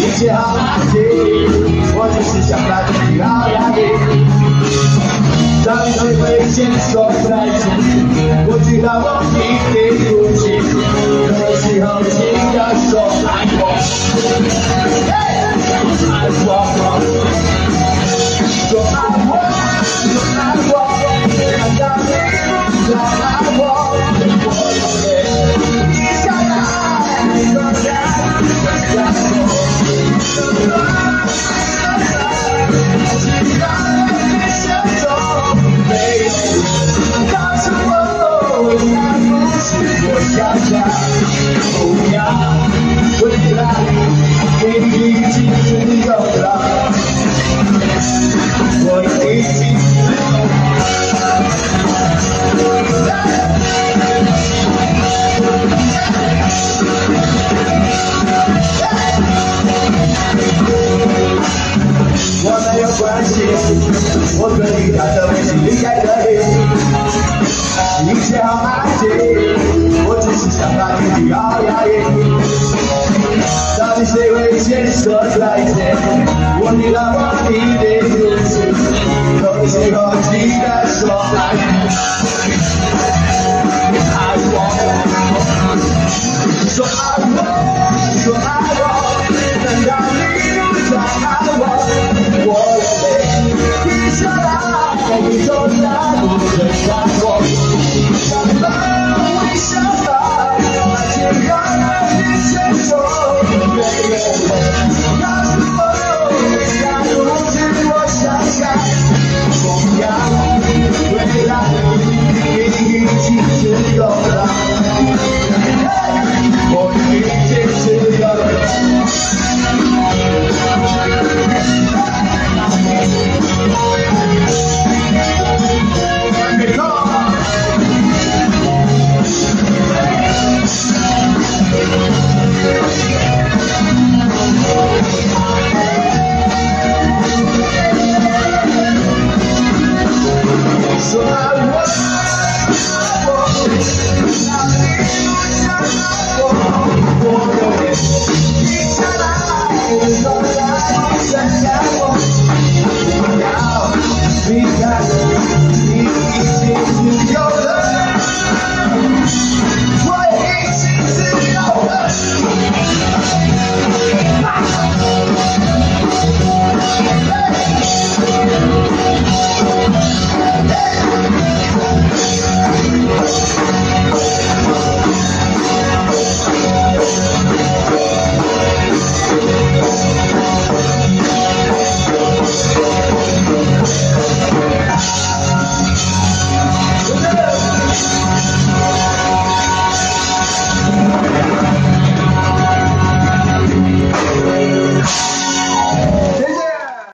一切好安静，我只是想把自己好压抑。当你对危险说再见，我知道我一定我没关系，我可以带着微笑离开这里，一切好安静。我只是想把自己好压抑，到底谁会先说再见？我知道我一定不行，到最后记得说爱